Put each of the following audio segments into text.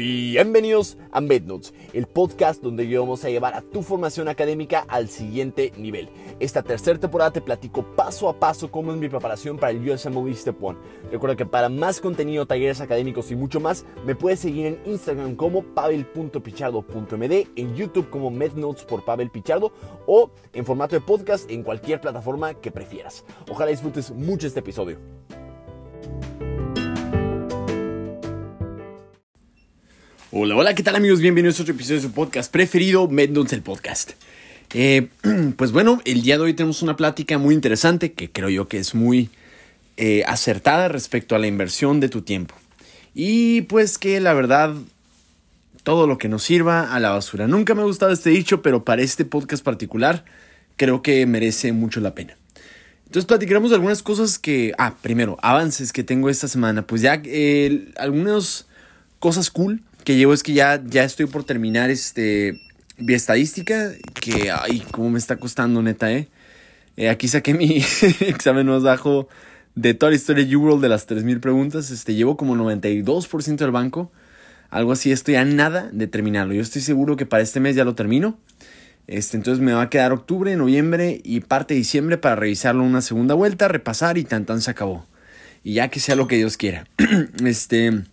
Bienvenidos a MedNotes, el podcast donde vamos a llevar a tu formación académica al siguiente nivel. Esta tercera temporada te platico paso a paso cómo es mi preparación para el USMLE Step 1. Recuerda que para más contenido, talleres académicos y mucho más, me puedes seguir en Instagram como pavel.pichardo.md, en YouTube como MedNotes por Pavel Pichardo o en formato de podcast en cualquier plataforma que prefieras. Ojalá disfrutes mucho este episodio. Hola, hola, ¿qué tal amigos? Bienvenidos a otro episodio de su podcast preferido, MedNotes el podcast. Eh, pues bueno, el día de hoy tenemos una plática muy interesante que creo yo que es muy eh, acertada respecto a la inversión de tu tiempo. Y pues que la verdad, todo lo que nos sirva a la basura. Nunca me ha gustado este dicho, pero para este podcast particular creo que merece mucho la pena. Entonces platicaremos de algunas cosas que, ah, primero, avances que tengo esta semana. Pues ya eh, algunas cosas cool que llevo es que ya, ya estoy por terminar este estadística que, ay, cómo me está costando, neta, ¿eh? eh aquí saqué mi examen más bajo de toda la historia de UWorld de las 3.000 preguntas. Este, llevo como 92% del banco. Algo así, estoy a nada de terminarlo. Yo estoy seguro que para este mes ya lo termino. Este, entonces me va a quedar octubre, noviembre y parte de diciembre para revisarlo una segunda vuelta, repasar y tan tan se acabó. Y ya que sea lo que Dios quiera. este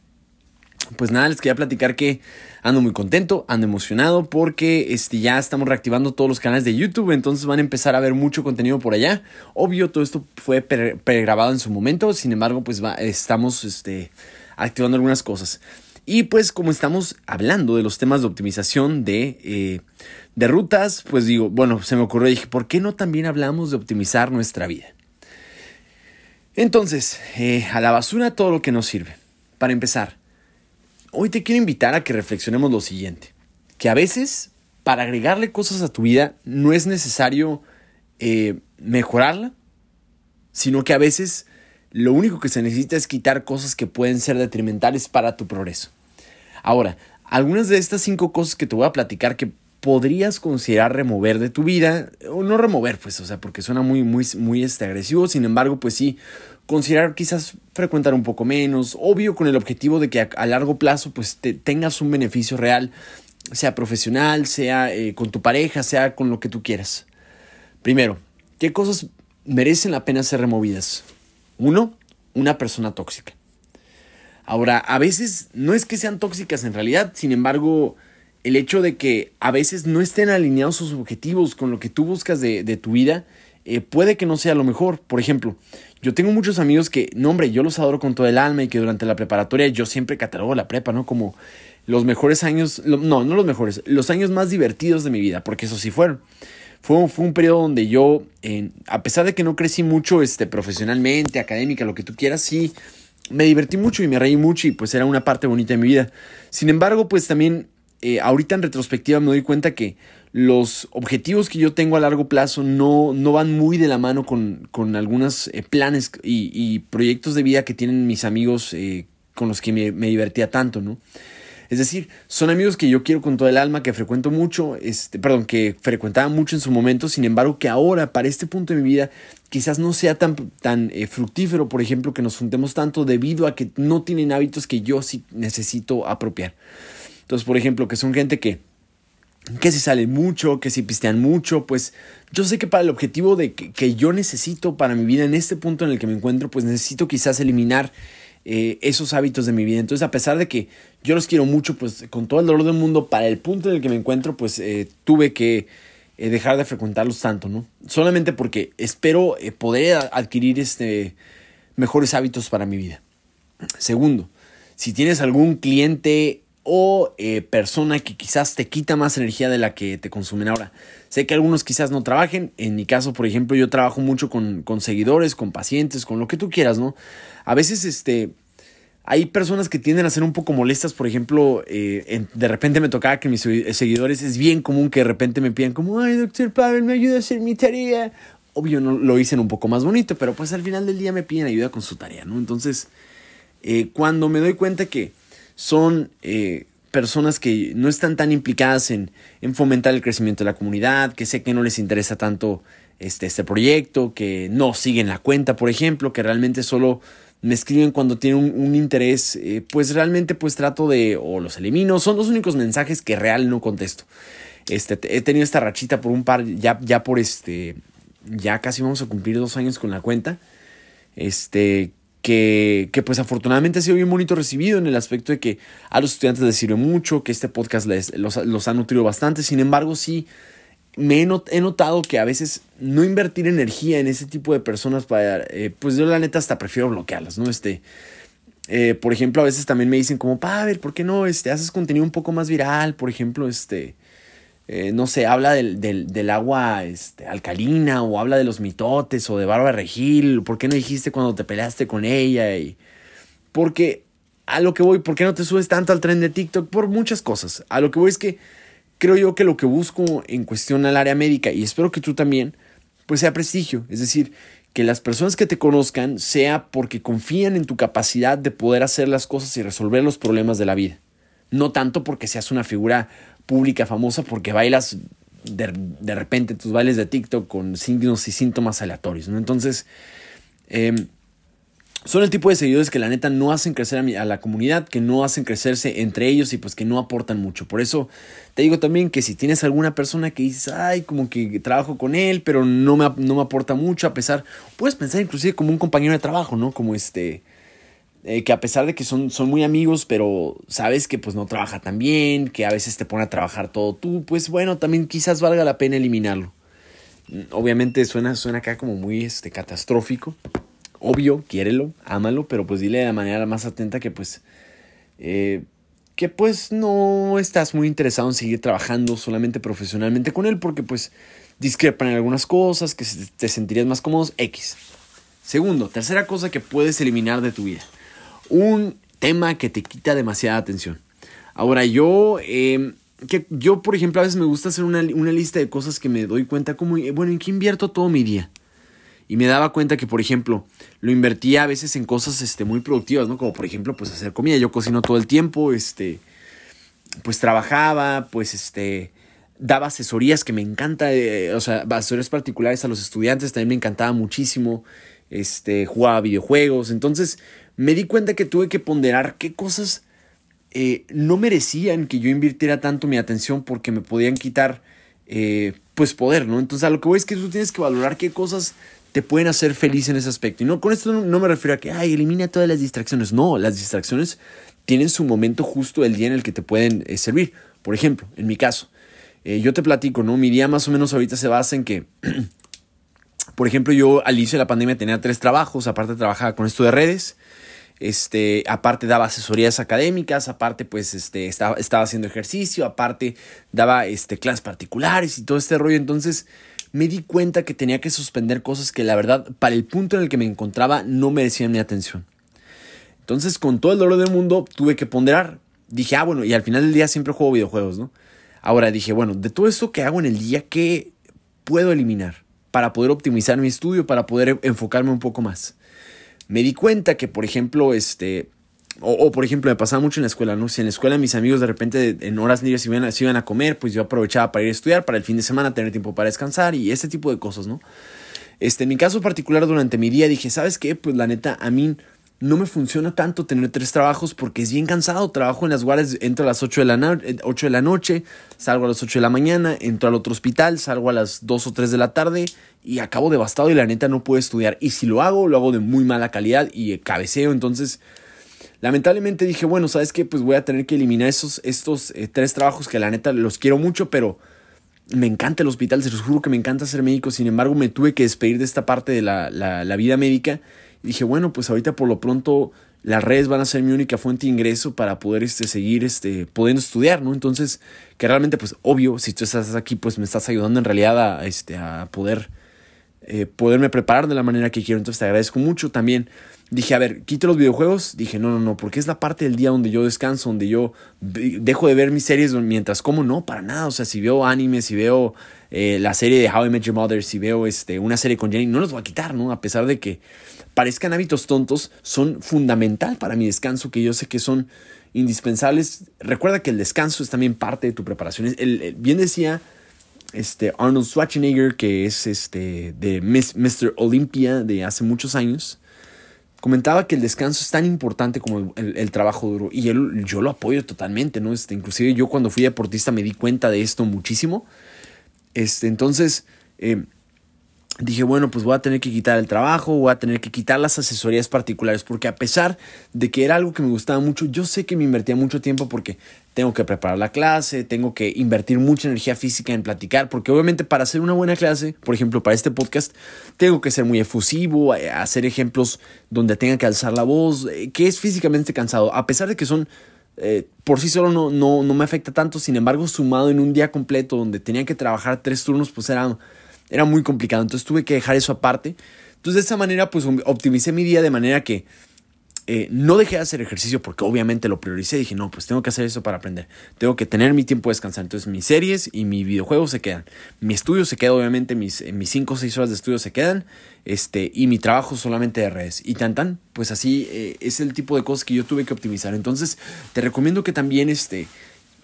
pues nada, les quería platicar que ando muy contento, ando emocionado porque este, ya estamos reactivando todos los canales de YouTube, entonces van a empezar a ver mucho contenido por allá. Obvio, todo esto fue pregrabado en su momento, sin embargo, pues estamos este, activando algunas cosas. Y pues como estamos hablando de los temas de optimización de, eh, de rutas, pues digo, bueno, se me ocurrió, dije, ¿por qué no también hablamos de optimizar nuestra vida? Entonces, eh, a la basura todo lo que nos sirve. Para empezar, hoy te quiero invitar a que reflexionemos lo siguiente, que a veces para agregarle cosas a tu vida no es necesario eh, mejorarla, sino que a veces lo único que se necesita es quitar cosas que pueden ser detrimentales para tu progreso. Ahora, algunas de estas cinco cosas que te voy a platicar que podrías considerar remover de tu vida, o no remover, pues, o sea, porque suena muy, muy, muy este, agresivo, sin embargo, pues sí, considerar quizás frecuentar un poco menos, obvio con el objetivo de que a, largo plazo pues te, tengas un beneficio real, sea profesional, sea eh, con tu pareja, sea con lo que tú quieras. Primero, ¿qué cosas merecen la pena ser removidas? Uno, una persona tóxica. Ahora, a veces no es que sean tóxicas en realidad, sin embargo, el hecho de que a veces no estén alineados sus objetivos con lo que tú buscas de, tu vida, eh, puede que no sea lo mejor. Por ejemplo, yo tengo muchos amigos que, no hombre, yo los adoro con todo el alma y que durante la preparatoria yo siempre catalogo la prepa, ¿no? Como los mejores años, no, no los mejores, los años más divertidos de mi vida, porque eso sí fueron. Fue, fue un periodo donde yo, a pesar de que no crecí mucho este, profesionalmente, académica, lo que tú quieras, sí, me divertí mucho y me reí mucho y pues era una parte bonita de mi vida. Sin embargo, pues también eh, ahorita en retrospectiva me doy cuenta que los objetivos que yo tengo a largo plazo no, no van muy de la mano con, con algunos eh, planes y, proyectos de vida que tienen mis amigos eh, con los que me, divertía tanto, ¿no? Es decir, son amigos que yo quiero con todo el alma, que frecuento mucho, este, perdón, que frecuentaba mucho en su momento, sin embargo que ahora, para este punto de mi vida, quizás no sea tan, tan eh, fructífero, por ejemplo, que nos juntemos tanto debido a que no tienen hábitos que yo sí necesito apropiar. Entonces, por ejemplo, que son gente que que si salen mucho, que si pistean mucho, pues yo sé que para el objetivo de que, yo necesito para mi vida en este punto en el que me encuentro, pues necesito quizás eliminar eh, esos hábitos de mi vida. Entonces, a pesar de que yo los quiero mucho, pues con todo el dolor del mundo, para el punto en el que me encuentro, pues eh, tuve que eh, dejar de frecuentarlos tanto, ¿no? Solamente porque espero poder adquirir este, mejores hábitos para mi vida. Segundo, si tienes algún cliente o eh, persona que quizás te quita más energía de la que te consumen ahora. Sé que algunos quizás no trabajen, en mi caso, por ejemplo, yo trabajo mucho con, seguidores, con pacientes, con lo que tú quieras, ¿no? A veces, este, hay personas que tienden a ser un poco molestas, por ejemplo, eh, de repente me tocaba que mis seguidores, es bien común que de repente me pidan como, ay, doctor Pavel, me ayuda a hacer mi tarea. Obvio, no lo dicen un poco más bonito, pero pues al final del día me piden ayuda con su tarea, ¿no? Entonces, eh, cuando me doy cuenta que son eh, personas que no están tan implicadas en, fomentar el crecimiento de la comunidad, que sé que no les interesa tanto este, este proyecto, que no siguen la cuenta, por ejemplo, que realmente solo me escriben cuando tienen un, interés, eh, pues realmente pues trato de, o los elimino, son los únicos mensajes que real no contesto. Este, he tenido esta rachita por un par, ya, ya por este, ya casi vamos a cumplir dos años con la cuenta. Este, que, pues afortunadamente ha sido bien bonito recibido en el aspecto de que a los estudiantes les sirve mucho, que este podcast los, los ha nutrido bastante. Sin embargo, sí me he, notado que a veces no invertir energía en ese tipo de personas para, eh, pues yo la neta hasta prefiero bloquearlas, ¿no? Este, eh, por ejemplo, a veces también me dicen como, ver ¿por qué no este, haces contenido un poco más viral? Por ejemplo, este, eh, no sé, habla del, del, del, agua este, alcalina o habla de los mitotes o de Bárbara Regil, ¿por qué no dijiste cuando te peleaste con ella? Y, porque a lo que voy, ¿por qué no te subes tanto al tren de TikTok? Por muchas cosas. A lo que voy es que creo yo que lo que busco en cuestión al área médica, y espero que tú también, pues sea prestigio. Es decir, que las personas que te conozcan sea porque confían en tu capacidad de poder hacer las cosas y resolver los problemas de la vida. No tanto porque seas una figura pública famosa porque bailas de, de repente tus bailes de TikTok con signos y síntomas aleatorios. ¿no? Entonces, eh, son el tipo de seguidores que la neta no hacen crecer a, la comunidad, que no hacen crecerse entre ellos y pues que no aportan mucho. Por eso te digo también que si tienes alguna persona que dices, ay, como que trabajo con él, pero no me, no me aporta mucho, a pesar, puedes pensar inclusive como un compañero de trabajo, ¿no? Como este, eh, que a pesar de que son, son muy amigos, pero sabes que pues no trabaja tan bien, que a veces te pone a trabajar todo tú, pues bueno, también quizás valga la pena eliminarlo. Obviamente suena, suena acá como muy este, catastrófico obvio, quiérelo, ámalo, pero pues dile de la manera más atenta que pues... Eh, que pues no estás muy interesado en seguir trabajando solamente profesionalmente con él porque pues discrepan en algunas cosas, que te sentirías más cómodos, X. Segundo, tercera cosa que puedes eliminar de tu vida. Un tema que te quita demasiada atención. Ahora yo, em, que yo por ejemplo a veces me gusta hacer una, una, lista de cosas que me doy cuenta como, bueno, ¿en qué invierto todo mi día? Y me daba cuenta que, por ejemplo, lo invertía a veces en cosas este, muy productivas, ¿no? Como por ejemplo, pues hacer comida. Yo cocino todo el tiempo, este, pues trabajaba, pues este, daba asesorías que me encanta, eh, o sea, asesorías particulares a los estudiantes, también me encantaba muchísimo, este, jugaba videojuegos. Entonces me di cuenta que tuve que ponderar qué cosas eh, no merecían que yo invirtiera tanto mi atención porque me podían quitar, eh, pues, poder, ¿no? Entonces a lo que voy es que tú tienes que valorar qué cosas te pueden hacer feliz en ese aspecto. Y no, con esto no, me refiero a que, ay, elimina todas las distracciones. No, las distracciones tienen su momento justo el día en el que te pueden eh, servir. Por ejemplo, en mi caso, yo te platico, ¿no? Mi día más o menos ahorita se basa en que, por ejemplo, yo al inicio de la pandemia tenía tres trabajos, aparte trabajaba con esto de redes, este, aparte daba asesorías académicas, aparte pues este, estaba, estaba haciendo ejercicio, aparte daba este, clases particulares y todo este rollo, entonces me di cuenta que tenía que suspender cosas que la verdad, para el punto en el que me encontraba, no merecían mi atención. Entonces, con todo el dolor del mundo, tuve que ponderar. Dije, ah, bueno, y al final del día siempre juego videojuegos, ¿no? Ahora dije, bueno, de todo esto que hago en el día, ¿qué puedo eliminar? Para poder optimizar mi estudio, para poder enfocarme un poco más. Me di cuenta que, por ejemplo, este, o, por ejemplo, me pasaba mucho en la escuela, ¿no? Si en la escuela mis amigos de repente en horas libres se iban, se iban a comer, pues yo aprovechaba para ir a estudiar, para el fin de semana tener tiempo para descansar y ese tipo de cosas, ¿no? Este, en mi caso particular, durante mi día dije, ¿sabes qué? Pues la neta, a mí no me funciona tanto tener tres trabajos porque es bien cansado. Trabajo en las guardias, entro a las 8 de, la 8 de la noche, salgo a las 8 de la mañana, entro al otro hospital, salgo a las 2 o 3 de la tarde y acabo devastado y la neta no puedo estudiar. Y si lo hago, lo hago de muy mala calidad y cabeceo, entonces Lamentablemente dije, bueno, ¿sabes qué? Pues voy a tener que eliminar esos, estos eh, tres trabajos que la neta los quiero mucho, pero me encanta el hospital, se los juro que me encanta ser médico, sin embargo me tuve que despedir de esta parte de la, la, vida médica. Y dije, bueno, pues ahorita por lo pronto las redes van a ser mi única fuente de ingreso para poder este, seguir este, pudiendo estudiar, ¿no? Entonces, que realmente, pues obvio, si tú estás aquí, pues me estás ayudando en realidad a, este, a poder, eh, poderme preparar de la manera que quiero. Entonces te agradezco mucho también dije, a ver, quito los videojuegos. Dije, no, no, no, porque es la parte del día donde yo descanso, donde yo dejo de ver mis series mientras como, no, para nada. O sea, si veo anime, si veo eh, la serie de How I Met Your Mother, si veo este, una serie con Jenny, no los voy a quitar, ¿no? A pesar de que parezcan hábitos tontos, son fundamental para mi descanso, que yo sé que son indispensables. Recuerda que el descanso es también parte de tu preparación. El, bien decía este, Arnold Schwarzenegger, que es este, de Mr. Olympia de hace muchos años comentaba que el descanso es tan importante como el, trabajo duro y él, yo lo apoyo totalmente, ¿no? Este, inclusive yo cuando fui deportista me di cuenta de esto muchísimo. Este, entonces, eh, dije, bueno, pues voy a tener que quitar el trabajo, voy a tener que quitar las asesorías particulares, porque a pesar de que era algo que me gustaba mucho, yo sé que me invertía mucho tiempo porque tengo que preparar la clase, tengo que invertir mucha energía física en platicar, porque obviamente para hacer una buena clase, por ejemplo, para este podcast, tengo que ser muy efusivo, eh, hacer ejemplos donde tenga que alzar la voz, eh, que es físicamente cansado, a pesar de que son... Eh, por sí solo no, no, no me afecta tanto, sin embargo, sumado en un día completo donde tenía que trabajar tres turnos, pues era era muy complicado, entonces tuve que dejar eso aparte. Entonces de esa manera pues optimicé mi día de manera que eh, no dejé de hacer ejercicio porque obviamente lo prioricé. Dije, no, pues tengo que hacer eso para aprender. Tengo que tener mi tiempo de descansar. Entonces mis series y mi videojuego se quedan. Mi estudio se queda, obviamente, mis 5 o 6 horas de estudio se quedan. Este, y mi trabajo solamente de redes. Y tan tan, pues así eh, es el tipo de cosas que yo tuve que optimizar. Entonces te recomiendo que también este,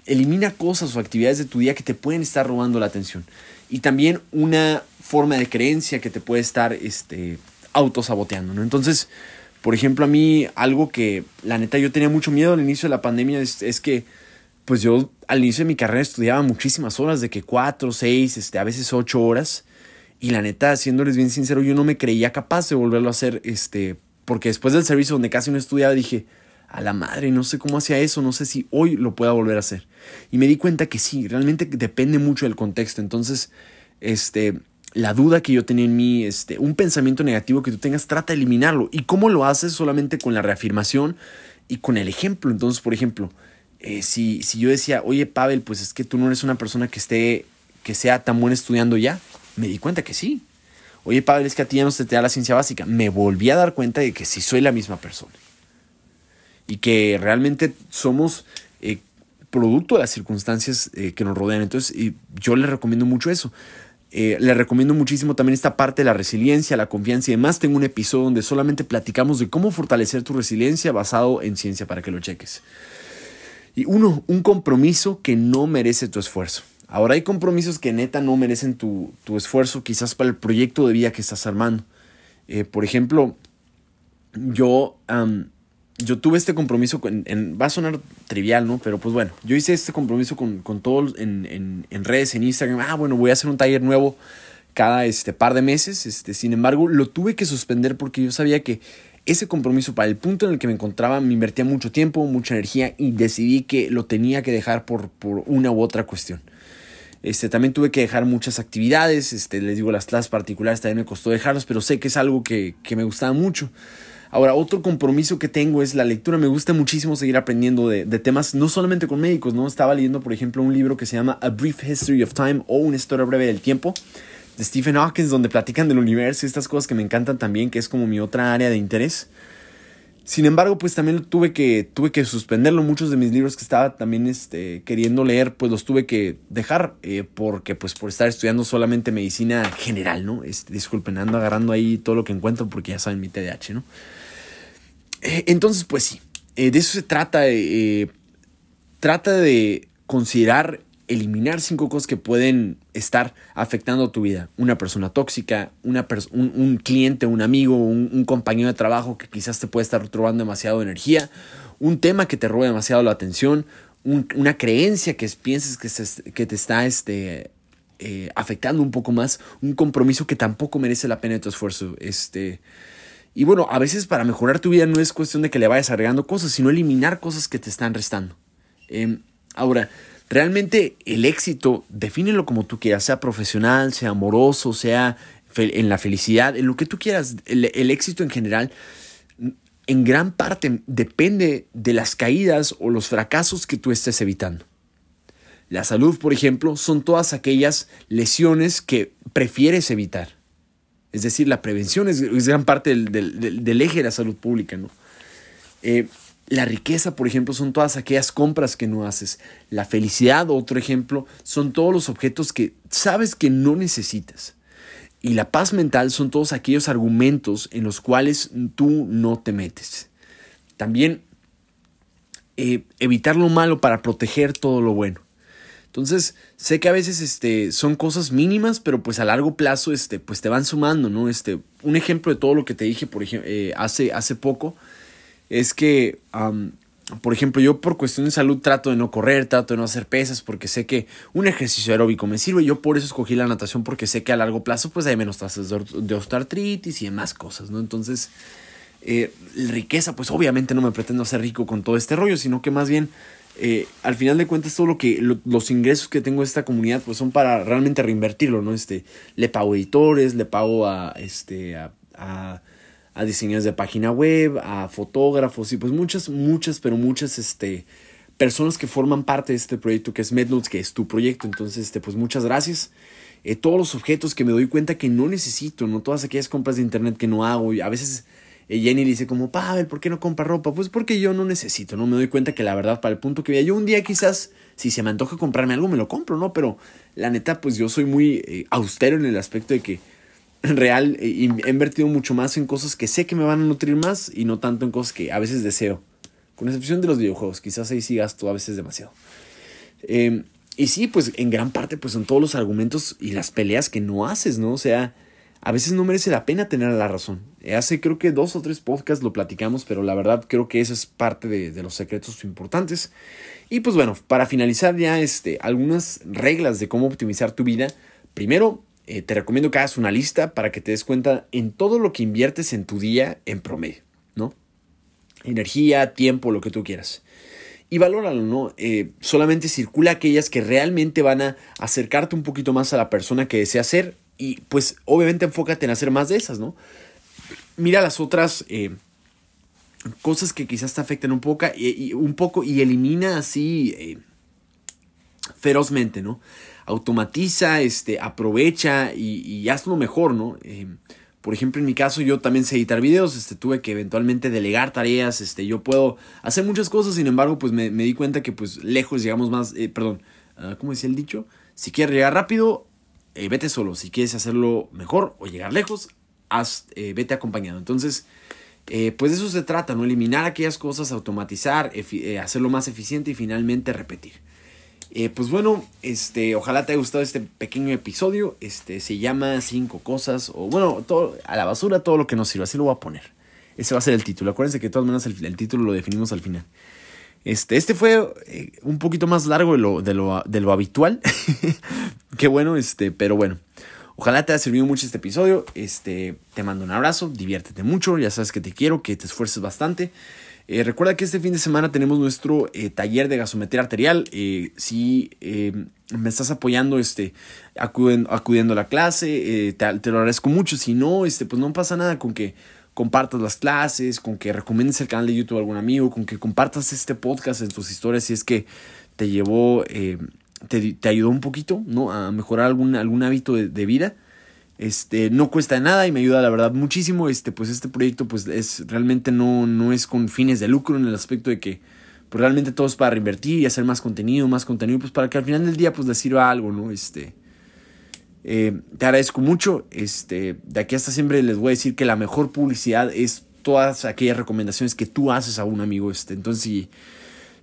elimina cosas o actividades de tu día que te pueden estar robando la atención y también una forma de creencia que te puede estar este, autosaboteando, ¿no? Entonces, por ejemplo, a mí algo que la neta yo tenía mucho miedo al inicio de la pandemia es, que pues yo al inicio de mi carrera estudiaba muchísimas horas, de que cuatro, seis, este, a veces ocho horas. Y la neta, haciéndoles bien sincero, yo no me creía capaz de volverlo a hacer, este, porque después del servicio donde casi no estudiaba, dije, a la madre, no sé cómo hacía eso, no sé si hoy lo pueda volver a hacer. Y me di cuenta que sí, realmente depende mucho del contexto. Entonces, este, la duda que yo tenía en mí, este, un pensamiento negativo que tú tengas, trata de eliminarlo. ¿Y cómo lo haces? Solamente con la reafirmación y con el ejemplo. Entonces, por ejemplo, eh, si, si yo decía, oye, Pavel, pues es que tú no eres una persona que esté, que sea tan buena estudiando ya, me di cuenta que sí. Oye, Pavel, es que a ti ya no se te da la ciencia básica. Me volví a dar cuenta de que sí soy la misma persona y que realmente somos eh, producto de las circunstancias eh, que nos rodean. Entonces, yo les recomiendo mucho eso. Eh, les recomiendo muchísimo también esta parte de la resiliencia, la confianza y demás. Tengo un episodio donde solamente platicamos de cómo fortalecer tu resiliencia basado en ciencia para que lo cheques. Y uno, un compromiso que no merece tu esfuerzo. Ahora hay compromisos que neta no merecen tu, esfuerzo, quizás para el proyecto de vida que estás armando. por ejemplo, yo yo tuve este compromiso, con, en, va a sonar trivial, ¿no? Pero pues bueno, yo hice este compromiso con, con todos en, en, redes, en Instagram. Ah, bueno, voy a hacer un taller nuevo cada este, par de meses. Este, sin embargo, lo tuve que suspender porque yo sabía que ese compromiso para el punto en el que me encontraba me invertía mucho tiempo, mucha energía y decidí que lo tenía que dejar por, por una u otra cuestión. Este, también tuve que dejar muchas actividades, este, les digo, las clases particulares también me costó dejarlas, pero sé que es algo que, que me gustaba mucho. Ahora, otro compromiso que tengo es la lectura. Me gusta muchísimo seguir aprendiendo de, temas, no solamente con médicos, ¿no? Estaba leyendo, por ejemplo, un libro que se llama A Brief History of Time o Una historia breve del tiempo de Stephen Hawking, donde platican del universo y estas cosas que me encantan también, que es como mi otra área de interés. Sin embargo, pues también tuve que, tuve que suspenderlo. Muchos de mis libros que estaba también este, queriendo leer, pues los tuve que dejar, eh, porque pues por estar estudiando solamente medicina general, ¿no? Este, disculpen, ando agarrando ahí todo lo que encuentro porque ya saben mi TDAH, ¿no? Eh, entonces, pues sí, eh, de eso se trata. Eh, trata de considerar eliminar cinco cosas que pueden estar afectando tu vida. Una persona tóxica, una un, cliente, un amigo, un, compañero de trabajo que quizás te puede estar robando demasiado energía, un tema que te robe demasiado la atención, una creencia que pienses que, que te está este, afectando un poco más, un compromiso que tampoco merece la pena de tu esfuerzo. Este, y bueno, a veces para mejorar tu vida no es cuestión de que le vayas agregando cosas, sino eliminar cosas que te están restando. Em, ahora, realmente el éxito, defínelo como tú quieras, sea profesional, sea amoroso, sea en la felicidad, en lo que tú quieras. El, el éxito en general, en gran parte depende de las caídas o los fracasos que tú estés evitando. La salud, por ejemplo, son todas aquellas lesiones que prefieres evitar. Es decir, la prevención es, gran parte del, eje de la salud pública, ¿no? Eh, la riqueza, por ejemplo, son todas aquellas compras que no haces. La felicidad, otro ejemplo, son todos los objetos que sabes que no necesitas. Y la paz mental son todos aquellos argumentos en los cuales tú no te metes. También eh, evitar lo malo para proteger todo lo bueno. Entonces, sé que a veces este, son cosas mínimas, pero pues a largo plazo este, pues te van sumando, ¿no? Este, un ejemplo de todo lo que te dije, por ejemplo, eh, hace, hace poco, es que, por ejemplo, yo por cuestión de salud trato de no correr, trato de no hacer pesas, porque sé que un ejercicio aeróbico me sirve. Yo por eso escogí la natación, porque sé que a largo plazo pues hay menos tasas de osteoartritis y demás cosas, ¿no? Entonces, eh, riqueza, pues obviamente no me pretendo hacer rico con todo este rollo, sino que más bien eh, al final de cuentas todo lo que los ingresos que tengo de esta comunidad pues son para realmente reinvertirlo, ¿no? Este, le pago editores, le pago a, este, a, a, diseñadores de página web, a fotógrafos y pues muchas, muchas, pero muchas, este, personas que forman parte de este proyecto que es MedNotes, que es tu proyecto. Entonces, este, pues muchas gracias. Eh, todos los objetos que me doy cuenta que no necesito, ¿no? Todas aquellas compras de internet que no hago y a veces y Jenny dice como, Pavel, ¿por qué no compra ropa? Pues porque yo no necesito, ¿no? Me doy cuenta que la verdad, para el punto que vea, yo un día quizás, si se me antoja comprarme algo, me lo compro, ¿no? Pero la neta, pues yo soy muy eh, austero en el aspecto de que en real eh, he invertido mucho más en cosas que sé que me van a nutrir más y no tanto en cosas que a veces deseo. Con excepción de los videojuegos, quizás ahí sí gasto a veces demasiado. Em, y sí, pues en gran parte pues son todos los argumentos y las peleas que no haces, ¿no? O sea, a veces no merece la pena tener la razón. Hace creo que dos o tres podcasts lo platicamos, pero la verdad creo que eso es parte de, los secretos importantes. Y pues bueno, para finalizar ya este, algunas reglas de cómo optimizar tu vida. Primero, eh, te recomiendo que hagas una lista para que te des cuenta en todo lo que inviertes en tu día en promedio, ¿no? Energía, tiempo, lo que tú quieras. Y valóralo, ¿no? Eh, solamente circula aquellas que realmente van a acercarte un poquito más a la persona que deseas ser y pues obviamente enfócate en hacer más de esas, ¿no? Mira las otras eh, cosas que quizás te afecten un poco y, un poco y elimina así eh, ferozmente, ¿no? Automatiza, este, aprovecha y, y hazlo mejor, ¿no? Eh, por ejemplo, en mi caso, yo también sé editar videos, este, tuve que eventualmente delegar tareas, este, yo puedo hacer muchas cosas, sin embargo, pues me, di cuenta que pues lejos llegamos más, perdón, uh, ¿cómo decía el dicho? Si quieres llegar rápido, vete solo. Si quieres hacerlo mejor o llegar lejos, eh, vete acompañado. Entonces, eh, pues de eso se trata, ¿no? Eliminar aquellas cosas, automatizar, hacerlo más eficiente y finalmente repetir. pues bueno, este, ojalá te haya gustado este pequeño episodio. Este se llama Cinco cosas. O bueno, todo, a la basura todo lo que nos sirva. Así lo voy a poner. Ese va a ser el título. Acuérdense que de todas maneras el título lo definimos al final. Este, este fue eh, un poquito más largo de lo, de lo, de lo habitual. Qué bueno, este, pero bueno. Ojalá te haya servido mucho este episodio. Este, te mando un abrazo, diviértete mucho, ya sabes que te quiero, que te esfuerces bastante. Eh, recuerda que este fin de semana tenemos nuestro eh, taller de gasometría arterial. si me estás apoyando, este, acudiendo, a la clase, te, te, lo agradezco mucho. Si no, este, pues no pasa nada con que compartas las clases, con que recomiendes el canal de YouTube a algún amigo, con que compartas este podcast en tus historias si es que te llevó, eh, te, te, ayudó un poquito, ¿no? A mejorar algún, algún hábito de, vida. Este, no cuesta nada y me ayuda la verdad muchísimo. Este, pues este proyecto pues es realmente no, no es con fines de lucro en el aspecto de que pues realmente todo es para reinvertir y hacer más contenido, más contenido, pues para que al final del día pues les sirva algo, ¿no? Este, eh, te agradezco mucho. Este, de aquí hasta siempre les voy a decir que la mejor publicidad es todas aquellas recomendaciones que tú haces a un amigo. Este. Entonces, si,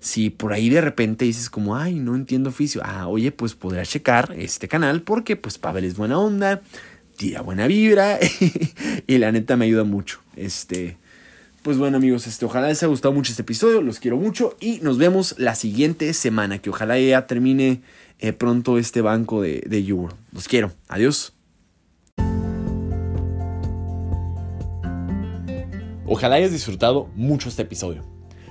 si por ahí de repente dices como, ay, no entiendo oficio, ah, oye, pues podrás checar este canal porque pues Pavel es buena onda, tira buena vibra y la neta me ayuda mucho. Este, pues bueno amigos, este, ojalá les haya gustado mucho este episodio, los quiero mucho y nos vemos la siguiente semana, que ojalá ya termine eh, pronto este banco de, de Euro. Los quiero. Adiós. Ojalá hayas disfrutado mucho este episodio.